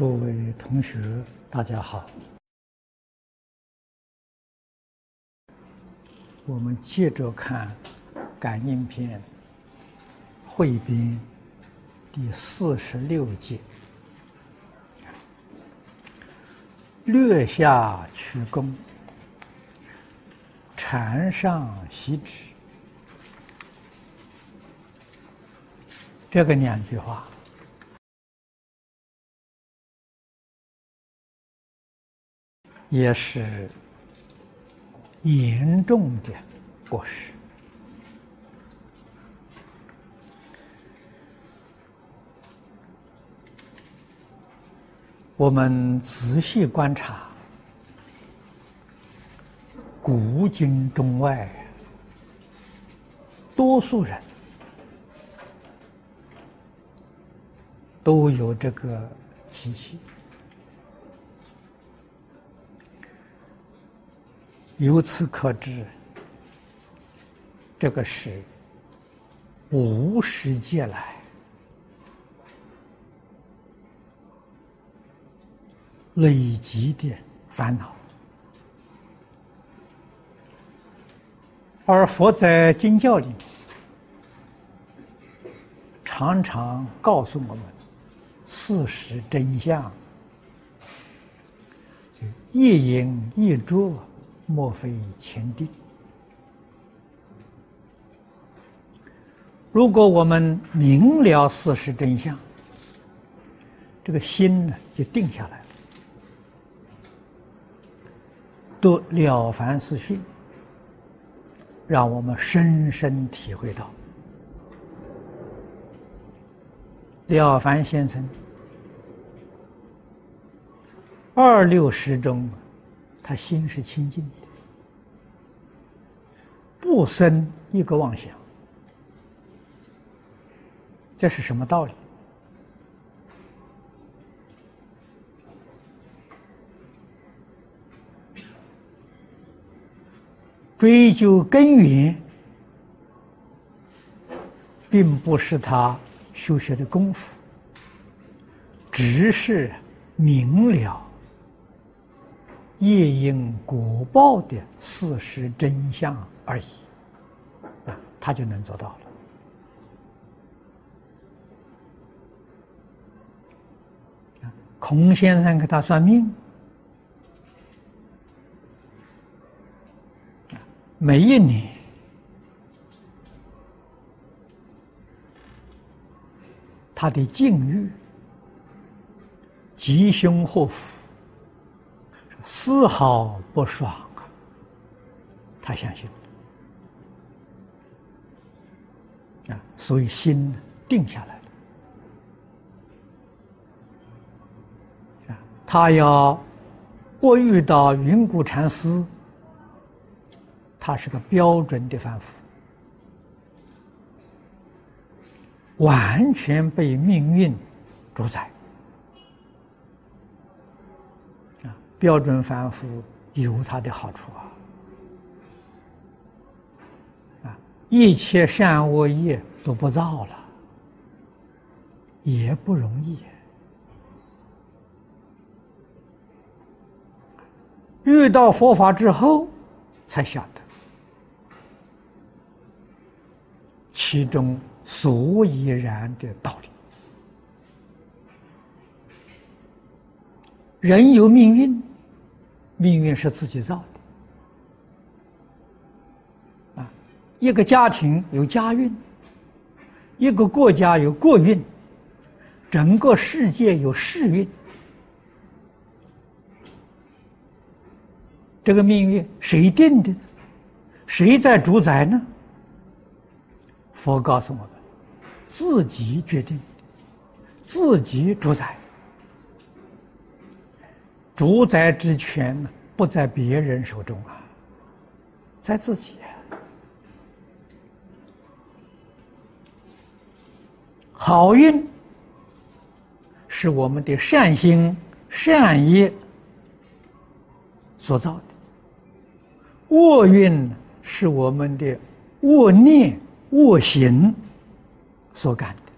诸位同学，大家好。我们接着看《感应篇》汇编第四十六节，略下曲躬，禅上习止。这个两句话。也是严重的过失。我们仔细观察古今中外，多数人都有这个脾气。由此可知，这个是无始劫来累积的烦恼，而佛在经教里面常常告诉我们事实真相：就一因一着。莫非前定？如果我们明了事实真相，这个心呢就定下来了。读《了凡四训》，让我们深深体会到，了凡先生二六十中，他心是清净的。不生一个妄想，这是什么道理？追究根源，并不是他修学的功夫，只是明了业因果报的事实真相。而已，啊，他就能做到了。孔先生给他算命，每一年他的境遇吉凶祸福丝毫不爽啊，他相信。啊，所以心定下来了。啊，他要不遇到云谷禅师，他是个标准的凡夫，完全被命运主宰。啊，标准凡夫有他的好处啊。一切善恶业都不造了，也不容易。遇到佛法之后，才晓得其中所以然的道理。人有命运，命运是自己造的。啊一个家庭有家运，一个国家有国运，整个世界有世运。这个命运谁定的？谁在主宰呢？佛告诉我们：自己决定，自己主宰。主宰之权呢，不在别人手中啊，在自己。好运是我们的善心善业所造的。恶运是我们的恶念恶行所感的。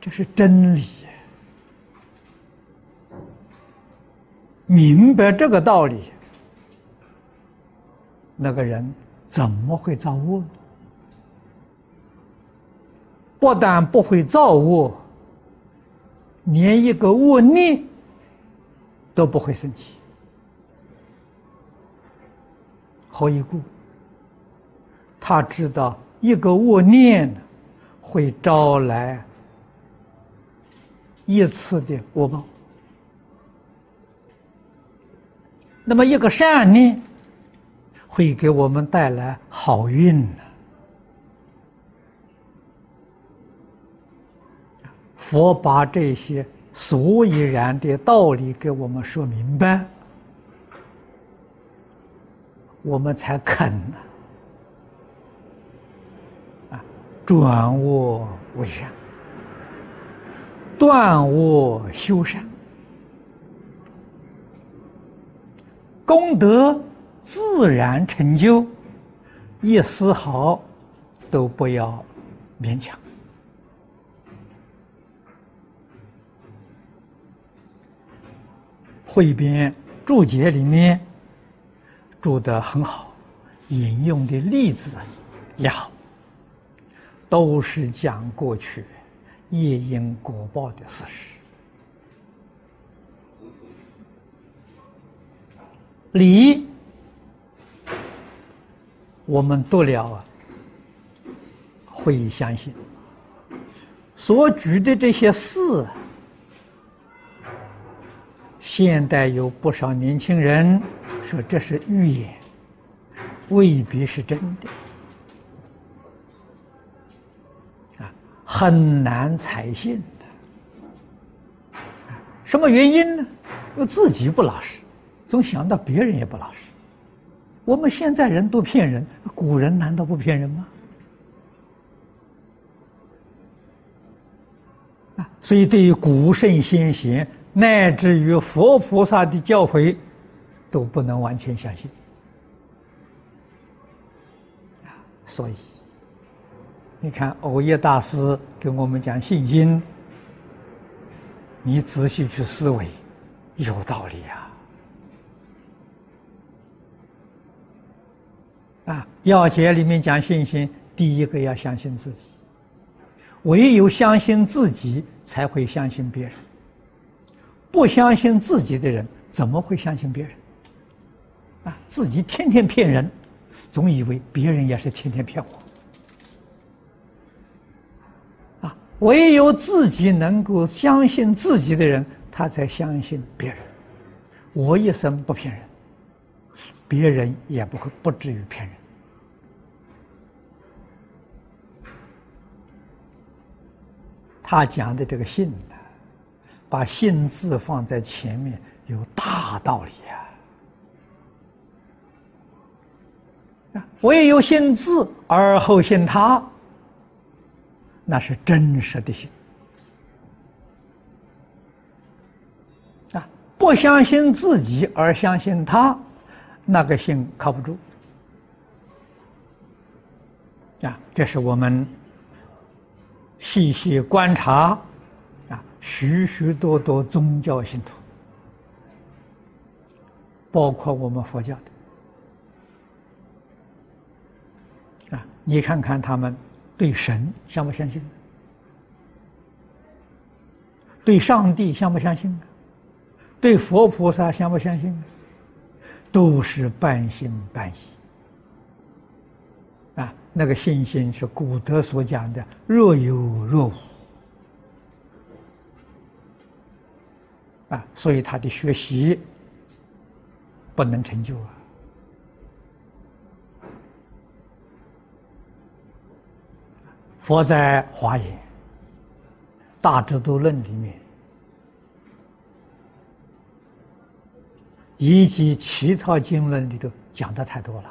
这是真理明白这个道理那个人怎么会造恶呢？不但不会造恶，连一个恶念都不会升起。何以故？他知道一个恶念会招来一次的恶报。那么，一个善念会给我们带来好运呢？佛把这些所以然的道理给我们说明白，我们才肯啊，转恶为善，断恶修善。功德自然成就，一丝毫都不要勉强。汇编注解里面注得很好，引用的例子也好，都是讲过去业因果报的事实。理，我们读了啊，会相信。所举的这些事，现代有不少年轻人说这是预言，未必是真的，啊，很难采信的。什么原因呢？因为自己不老实。总想到别人也不老实，我们现在人都骗人，古人难道不骗人吗？啊，所以对于古圣先贤乃至于佛菩萨的教诲，都不能完全相信。啊，所以你看，欧耶大师跟我们讲信心，你仔细去思维，有道理啊。啊，要解里面讲信心，第一个要相信自己，唯有相信自己，才会相信别人。不相信自己的人，怎么会相信别人？啊，自己天天骗人，总以为别人也是天天骗我。啊，唯有自己能够相信自己的人，他才相信别人。我一生不骗人，别人也不会不至于骗人。他讲的这个“信”呢，把“信”字放在前面，有大道理呀。唯有信字而后信他，那是真实的信。啊，不相信自己而相信他，那个信靠不住。啊，这是我们。细细观察，许许多多宗教信徒，包括我们佛教的，啊，你看看他们对神相不相信？对上帝相不相信？对佛菩萨相不相信？都是半信半疑。啊，那个信心是古德所讲的“若有若无”，啊，所以他的学习不能成就啊。佛在《华严》《大智度论》里面，以及其他经论里头讲的太多了。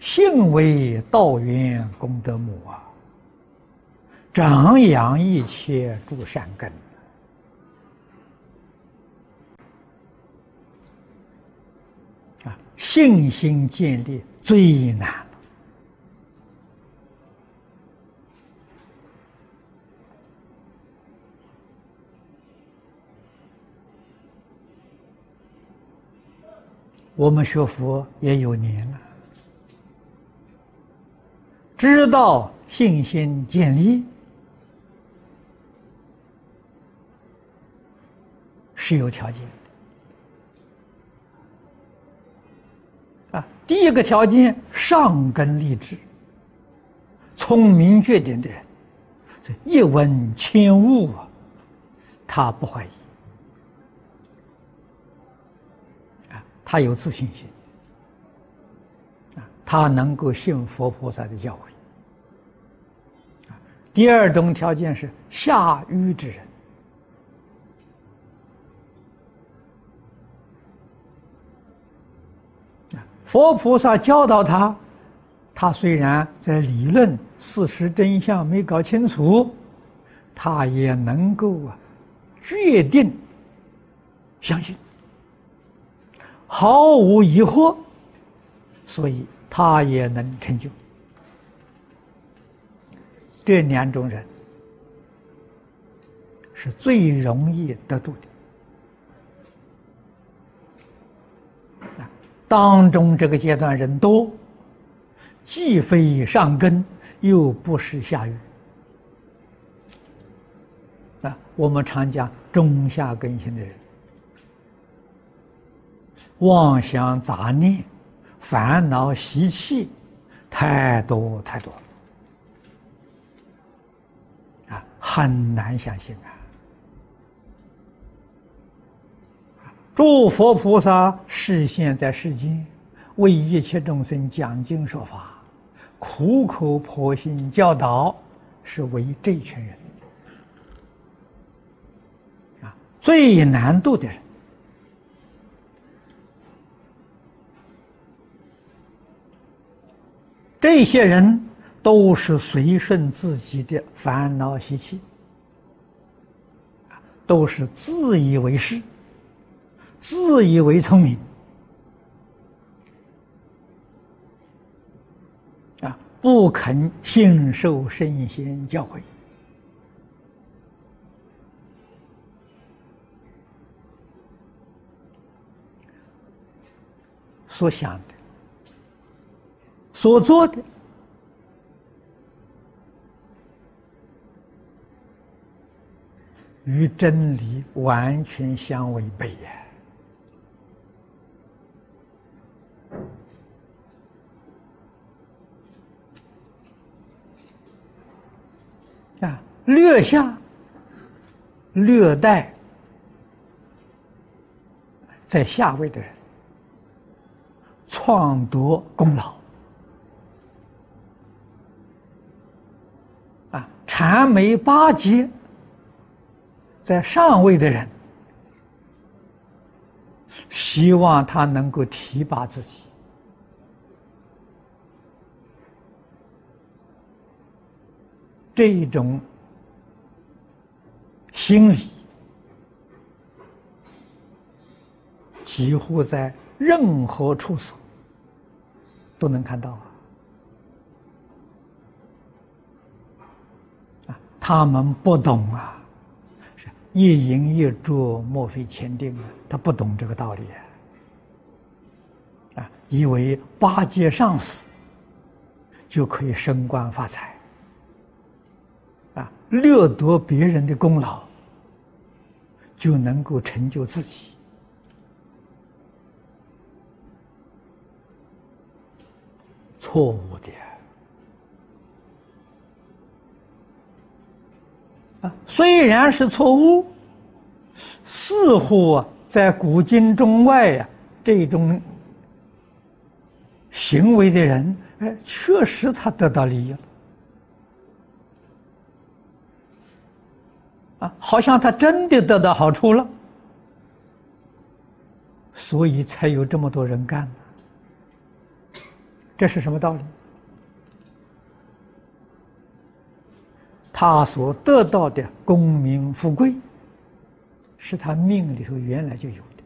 信为道源功德母啊，长养一切诸善根啊，信心建立最难。了我们学佛也有年了，知道信心建立是有条件的啊。第一个条件，上根立志、聪明绝顶的人，这一闻千悟啊，他不怀疑。啊他有自信心，啊，他能够信佛菩萨的教诲。第二种条件是下愚之人，佛菩萨教导他，他虽然在理论事实真相没搞清楚，他也能够啊，决定相信。毫无疑惑，所以他也能成就。这两种人是最容易得度的。当中这个阶段人多，既非上根，又不是下愚。啊，我们常讲中下根性的人。妄想杂念、烦恼习气太多太多啊，很难相信啊！诸佛菩萨示现在世间，为一切众生讲经说法，苦口婆心教导，是为这群人啊最难度的人。这些人都是随顺自己的烦恼习气，都是自以为是、自以为聪明，啊，不肯信受圣贤教诲，所想的。所做的与真理完全相违背呀！啊，略下、略带在下位的人，创夺功劳啊。禅眉八节，在上位的人，希望他能够提拔自己，这种心理几乎在任何处所都能看到啊。他们不懂啊，是一饮一啄，莫非前定啊？他不懂这个道理啊，啊，以为八戒上死就可以升官发财，啊，掠夺别人的功劳就能够成就自己，错误的。虽然是错误，似乎啊在古今中外呀，这种行为的人，哎，确实他得到利益了，啊，好像他真的得到好处了，所以才有这么多人干。这是什么道理？他所得到的功名富贵，是他命里头原来就有的。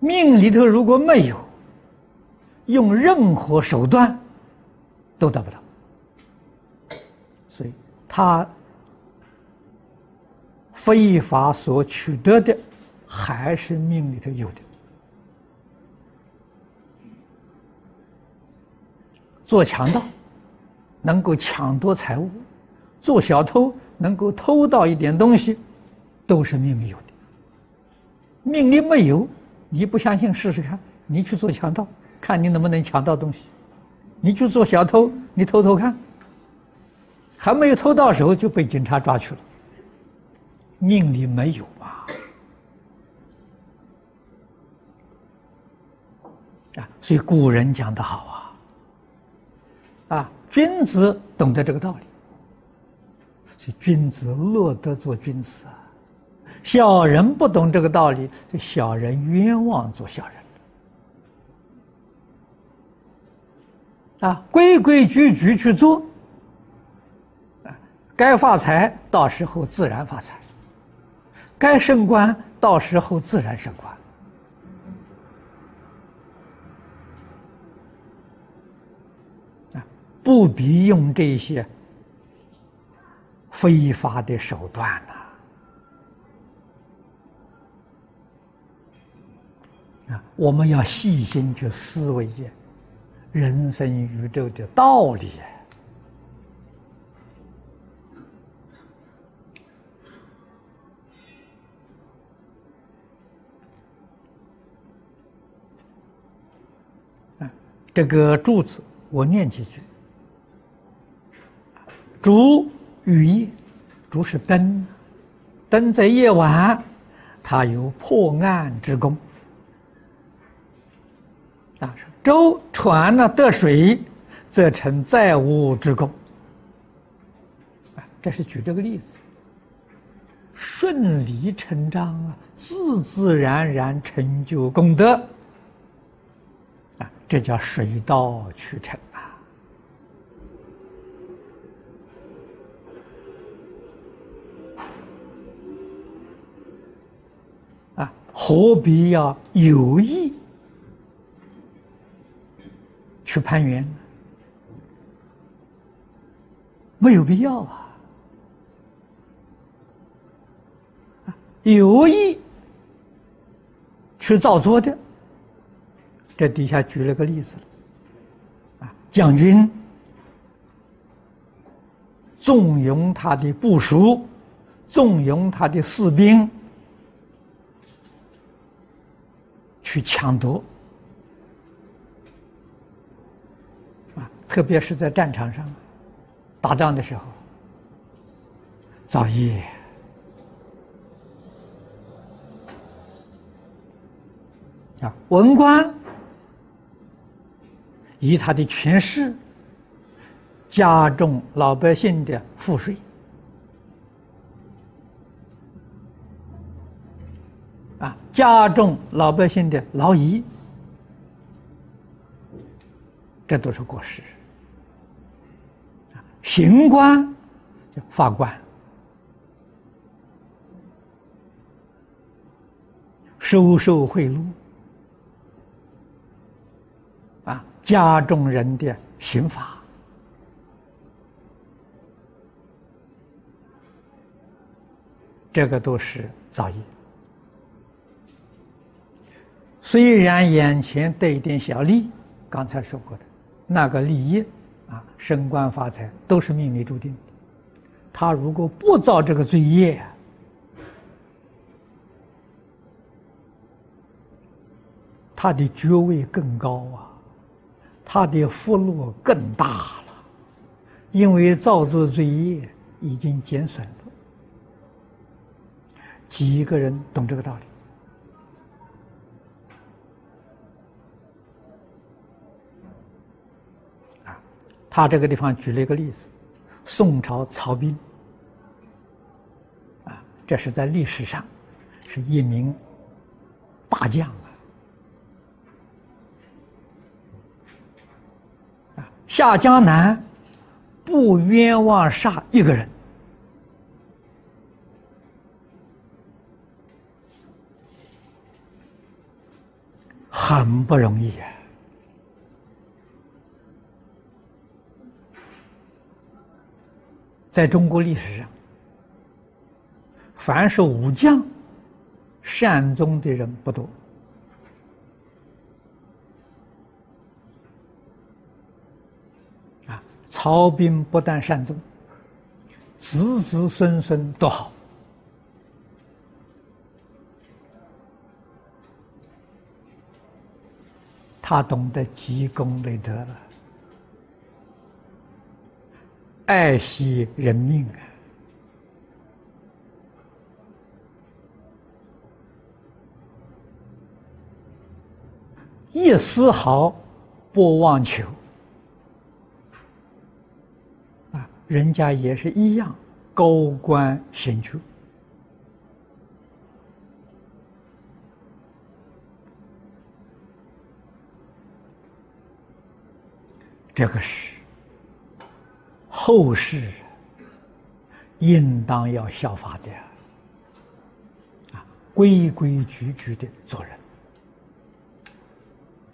命里头如果没有，用任何手段都得不到。他非法所取得的还是命里头有的。做强盗能够抢夺财物，做小偷能够偷到一点东西，都是命里有的。命里没有，你不相信试试看，你去做强盗，看你能不能抢到东西；你去做小偷，你偷偷看，还没有偷到手就被警察抓去了。命里没有啊！啊，所以古人讲的好啊，啊，君子懂得这个道理，所以君子乐得做君子啊。小人不懂这个道理，这小人冤枉做小人啊，规规矩矩去做，该发财到时候自然发财。该升官，到时候自然升官。啊，不必用这些非法的手段呐！啊，我们要细心去思维人生宇宙的道理。这个柱子，我念几句。烛与夜，烛是灯，灯在夜晚，它有破案之功。啊，舟船呢得水，则成载物之功。啊，这是举这个例子，顺理成章啊，自自然然成就功德。这叫水到渠成啊！啊，何必要有意去攀缘？没有必要啊！有意去造作的。这底下举了个例子，啊，将军纵容他的部属，纵容他的士兵去抢夺，啊，特别是在战场上打仗的时候，造业啊，文官。以他的权势加重老百姓的赋税，啊，加重老百姓的劳役，这都是过失。刑官法官收受贿赂。加重人的刑罚，这个都是造业。虽然眼前得一点小利，刚才说过的，那个利益啊，升官发财都是命里注定的。他如果不造这个罪业，他的爵位更高啊。他的福禄更大了，因为造作罪业已经减损了。几个人懂这个道理？啊，他这个地方举了一个例子：宋朝曹彬，啊，这是在历史上是一名大将啊。下江南，不冤枉杀一个人，很不容易啊！在中国历史上，凡是武将善终的人不多。啊，曹兵不但善终，子子孙孙都好。他懂得积功累德了，爱惜人命啊，一丝毫不妄求啊，人家也是一样高官显爵。这个是后世应当要效法的啊，规规矩矩的做人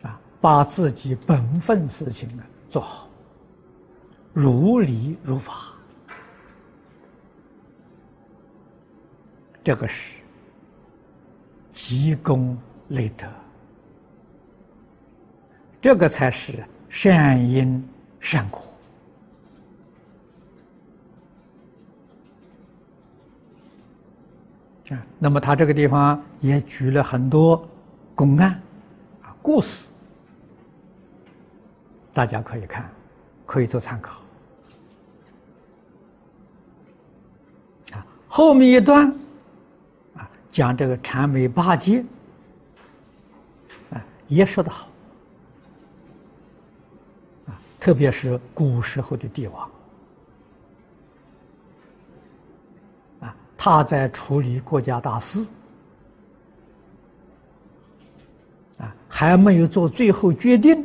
啊，把自己本分事情呢做好，如理如法，这个是积功累德，这个才是。善因善果啊，那么他这个地方也举了很多公案啊故事，大家可以看，可以做参考后面一段啊，讲这个禅美八戒啊，也说得好。啊特别是古时候的帝王，啊，他在处理国家大事，啊，还没有做最后决定，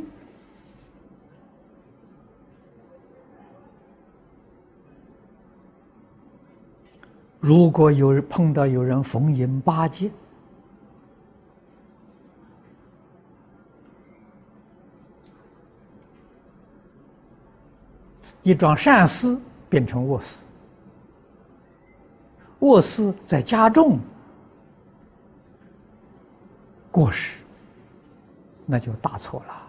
如果有人碰到有人逢迎八戒。一桩善事变成恶事，恶事再加重过失，那就大错了。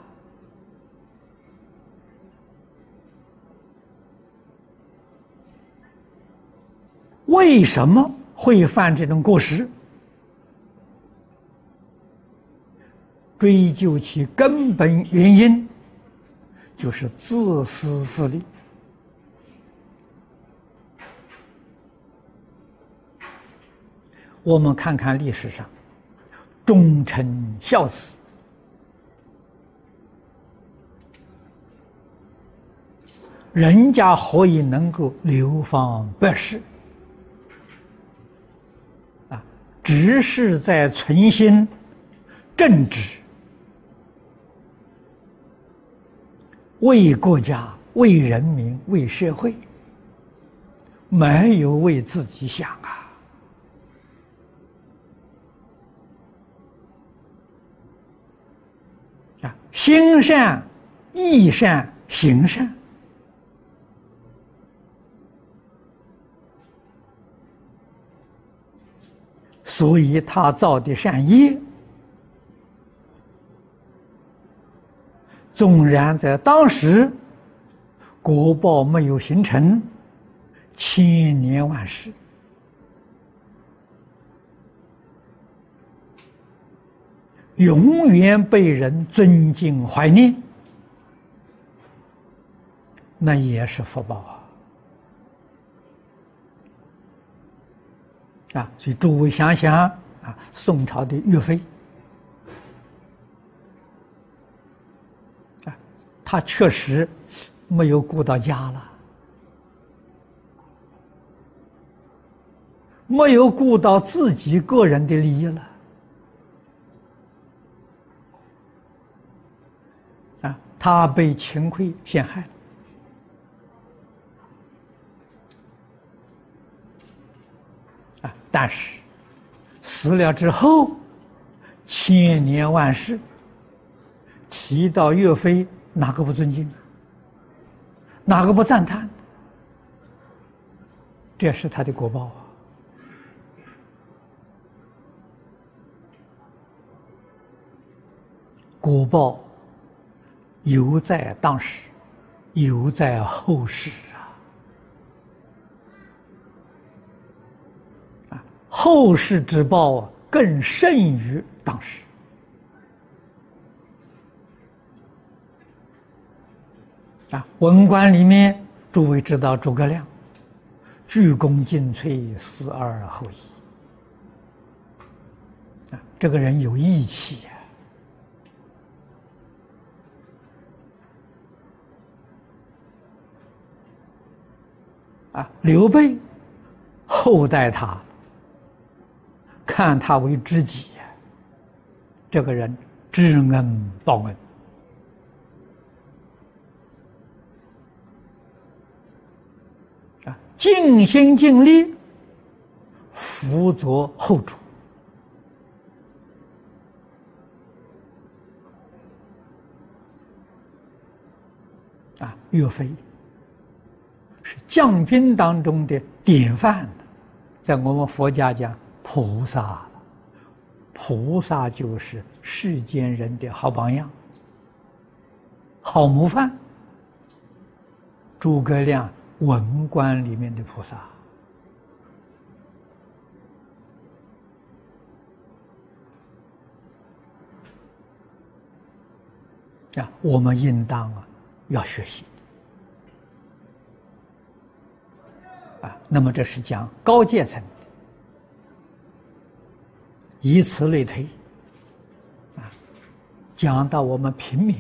为什么会犯这种过失？追究其根本原因，就是自私自利。我们看看历史上，忠臣孝子，人家何以能够流芳百世？啊，只是在存心正直，为国家、为人民、为社会，没有为自己想啊。心善、意善、行善，所以他造的善业，纵然在当时国报没有形成，千年万世。永远被人尊敬怀念，那也是福报啊！啊，所以诸位想想啊，宋朝的岳飞啊，他确实没有顾到家了，没有顾到自己个人的利益了。他被秦桧陷害了但是死了之后千年万世提到岳飞哪个不尊敬哪个不赞叹？这是他的国报啊。国报犹在当时犹在后世啊。后世之报啊，更甚于当时。啊，文官里面，诸位知道诸葛亮，鞠躬尽瘁，死而后已。啊，这个人有义气呀。啊，刘备厚待他，看他为知己呀。这个人知恩报恩啊。尽心尽力辅佐后主啊，岳飞是将军当中的典范，在我们佛家讲菩萨，菩萨就是世间人的好榜样、好模范。诸葛亮。文官里面的菩萨啊，我们应当啊要学习啊。那么这是讲高阶层，以此类推啊，讲到我们平民，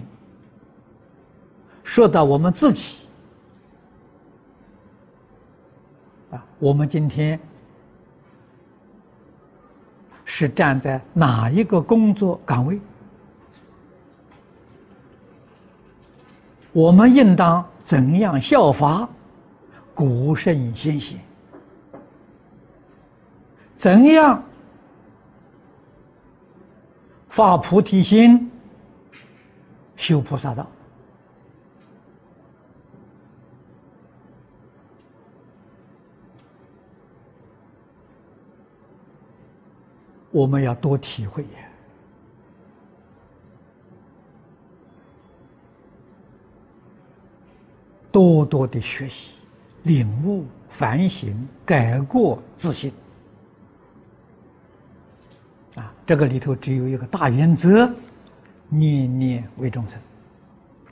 说到我们自己。啊我们今天是站在哪一个工作岗位？我们应当怎样效法古圣先贤？怎样发菩提心、修菩萨道？我们要多体会，多多的学习、领悟、反省、改过自新。啊，这个里头只有一个大原则：念念为众生，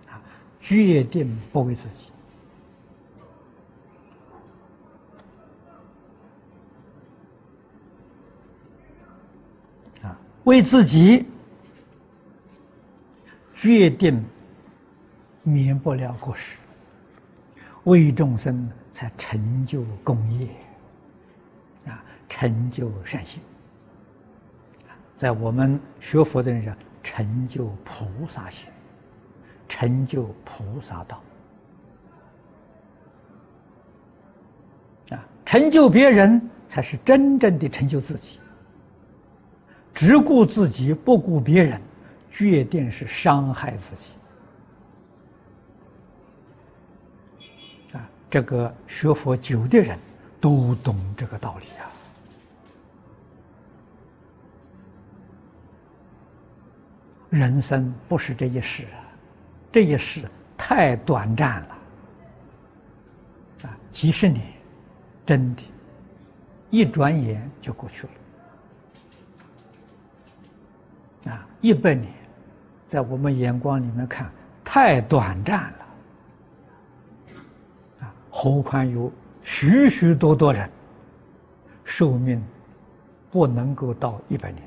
啊，决定不为自己。啊为自己决定免不了过失，为众生才成就功业，啊，成就善行，在我们学佛的人上成就菩萨行，成就菩萨道，啊，成就别人才是真正的成就自己。只顾自己不顾别人，决定是伤害自己。啊，这个学佛久的人都懂这个道理啊。人生不是这一世，这一世太短暂了。啊，几十年，真的，一转眼就过去了。啊，一百年，在我们眼光里面看太短暂了，啊，何况有许许多多人寿命不能够到一百年，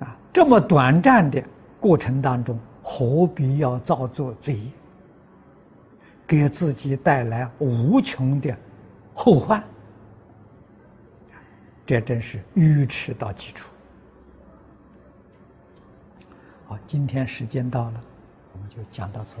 啊，这么短暂的过程当中，何必要造作罪业，给自己带来无穷的后患？这真是愚痴到极处。好，今天时间到了，我们就讲到此。